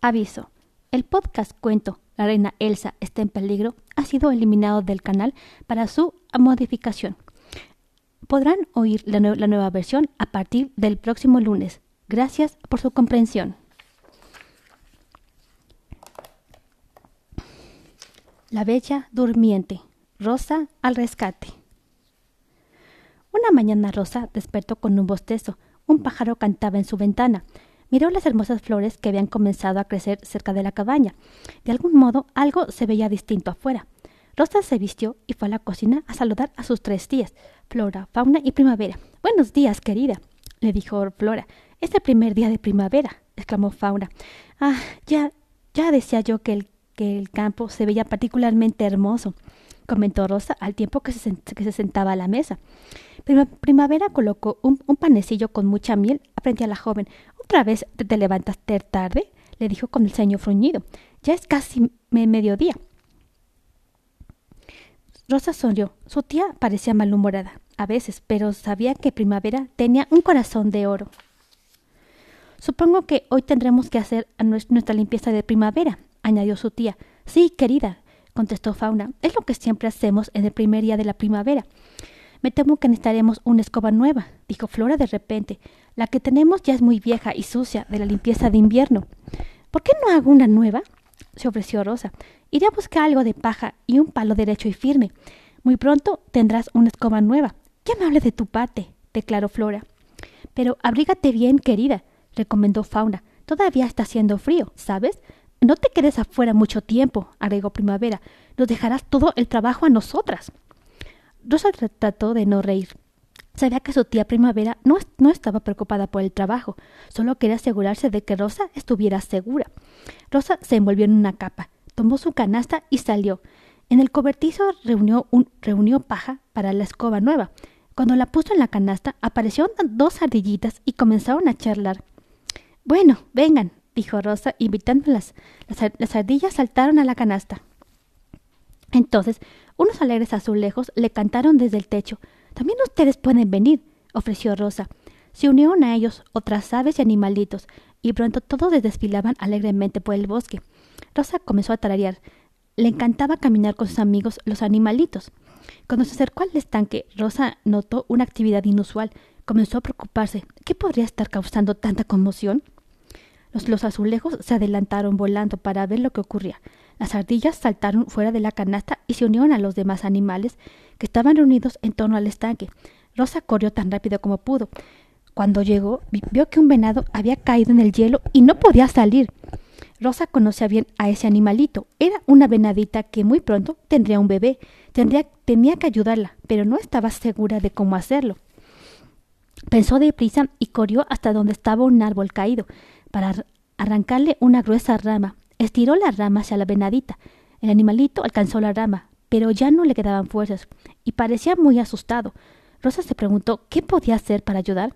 Aviso. El podcast Cuento La reina Elsa está en peligro ha sido eliminado del canal para su modificación. Podrán oír la, nueva versión a partir del próximo lunes. Gracias por su comprensión. La Bella Durmiente. Rosa al rescate. Una mañana Rosa despertó con un bostezo. Un pájaro cantaba en su ventana. Miró las hermosas flores que habían comenzado a crecer cerca de la cabaña. De algún modo algo se veía distinto afuera. Rosa se vistió y fue a la cocina a saludar a sus tres tías, Flora, Fauna y Primavera. Buenos días, querida, le dijo Flora. Es el primer día de primavera, exclamó Fauna. Ah, ya, ya decía yo que el, que el campo se veía particularmente hermoso, comentó Rosa al tiempo que se, que se sentaba a la mesa. primavera colocó un, un, panecillo con mucha miel frente a la joven. ¿Otra vez te, te levantas tarde? le dijo con el ceño fruñido. Ya es casi mediodía. Rosa sonrió. Su tía parecía malhumorada, a veces, pero sabía que Primavera tenía un corazón de oro. Supongo que hoy tendremos que hacer nuestra limpieza de primavera, añadió su tía. Sí, querida, contestó Fauna. Es lo que siempre hacemos en el primer día de la primavera. Me temo que necesitaremos una escoba nueva, dijo Flora de repente. La que tenemos ya es muy vieja y sucia de la limpieza de invierno. ¿Por qué no hago una nueva? se ofreció Rosa. Iré a buscar algo de paja y un palo derecho y firme. Muy pronto tendrás una escoba nueva. Me hable de tu parte, declaró Flora. Pero abrígate bien, querida, recomendó Fauna. Todavía está haciendo frío, ¿sabes? No te quedes afuera mucho tiempo, agregó Primavera. Nos dejarás todo el trabajo a nosotras. Rosa trató de no reír. Sabía que su tía Primavera no, no, estaba preocupada por el trabajo, solo quería asegurarse de que Rosa estuviera segura. Rosa se envolvió en una capa, tomó su canasta y salió. En el cobertizo reunió, un, reunió paja para la escoba nueva. Cuando la puso en la canasta, aparecieron dos ardillitas y comenzaron a charlar. Bueno, vengan, dijo Rosa, invitándolas. Las, las ardillas saltaron a la canasta. Entonces, unos alegres azulejos le cantaron desde el techo. También ustedes pueden venir, ofreció Rosa. Se unieron a ellos otras aves y animalitos, y pronto todos desfilaban alegremente por el bosque. Rosa comenzó a tararear. Le encantaba caminar con sus amigos los animalitos. Cuando se acercó al estanque, Rosa notó una actividad inusual. Comenzó a preocuparse. ¿Qué podría estar causando tanta conmoción? Los, azulejos se adelantaron volando para ver lo que ocurría. Las ardillas saltaron fuera de la canasta y se unieron a los demás animales que estaban reunidos en torno al estanque. Rosa corrió tan rápido como pudo. Cuando llegó, vio que un venado había caído en el hielo y no podía salir. Rosa conocía bien a ese animalito. Era una venadita que muy pronto tendría un bebé. Tendría, tenía que ayudarla, pero no estaba segura de cómo hacerlo. Pensó deprisa y corrió hasta donde estaba un árbol caído, para arrancarle una gruesa rama. Estiró la rama hacia la venadita. El animalito alcanzó la rama, pero ya no le quedaban fuerzas, y parecía muy asustado. Rosa se preguntó qué podía hacer para ayudar.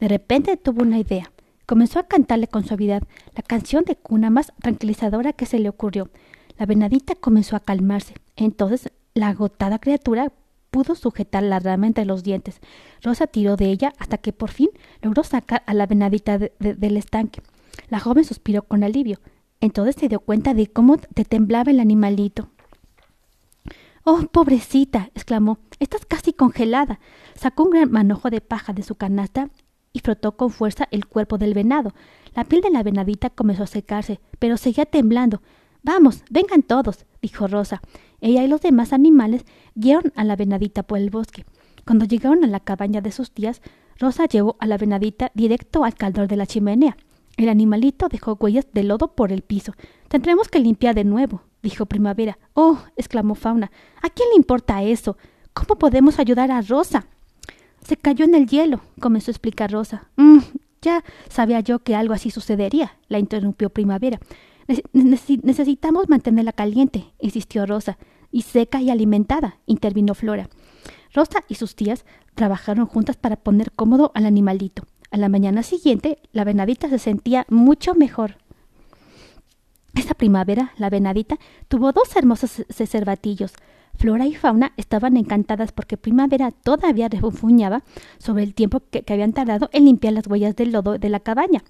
De repente tuvo una idea. Comenzó a cantarle con suavidad la canción de cuna más tranquilizadora que se le ocurrió. La venadita comenzó a calmarse. Entonces la agotada criatura pudo sujetar la rama entre los dientes. Rosa tiró de ella hasta que por fin logró sacar a la venadita de, de, del estanque. La joven suspiró con alivio. Entonces se dio cuenta de cómo te temblaba el animalito. Oh, pobrecita, exclamó, estás casi congelada. Sacó un gran manojo de paja de su canasta y frotó con fuerza el cuerpo del venado. La piel de la venadita comenzó a secarse, pero seguía temblando. Vamos, vengan todos, dijo Rosa. Ella y los demás animales guiaron a la venadita por el bosque. Cuando llegaron a la cabaña de sus tías, Rosa llevó a la venadita directo al caldor de la chimenea. El animalito dejó huellas de lodo por el piso. Tendremos que limpiar de nuevo, dijo Primavera. Oh, exclamó Fauna. ¿A quién le importa eso? ¿Cómo podemos ayudar a Rosa? Se cayó en el hielo, comenzó a explicar Rosa. Mm, ya sabía yo que algo así sucedería, la interrumpió Primavera. necesitamos mantenerla caliente, insistió Rosa. Y seca y alimentada, intervino Flora. Rosa y sus tías trabajaron juntas para poner cómodo al animalito. A la mañana siguiente, la venadita se sentía mucho mejor. Esa primavera, la venadita tuvo dos hermosos cervatillos. Flora y Fauna estaban encantadas porque Primavera todavía refunfuñaba sobre el tiempo que, que, habían tardado en limpiar las huellas del lodo de la cabaña.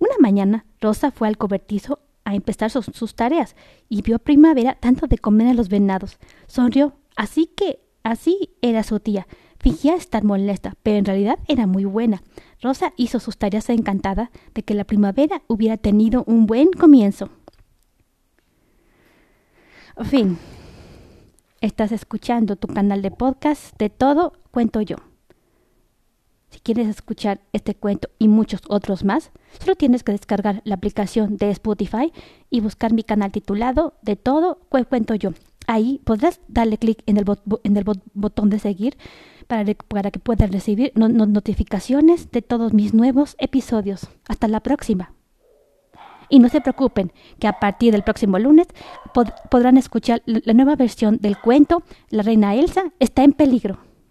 Una mañana, Rosa fue al cobertizo a empezar sus, sus tareas y vio a Primavera tanto de comer a los venados. Sonrió, así que así era su tía. Fingía estar molesta, pero en realidad era muy buena. Rosa hizo sus tareas encantada de que la primavera hubiera tenido un buen comienzo. Fin. Estás escuchando tu canal de podcast de todo cuento yo. Si quieres escuchar este cuento y muchos otros más, solo tienes que descargar la aplicación de Spotify y buscar mi canal titulado De todo cuento yo. Ahí podrás darle clic en el, en el botón de seguir para, para que puedas recibir notificaciones de todos mis nuevos episodios. Hasta la próxima. Y no se preocupen, que a partir del próximo lunes podrán escuchar la nueva versión del cuento La reina Elsa está en peligro.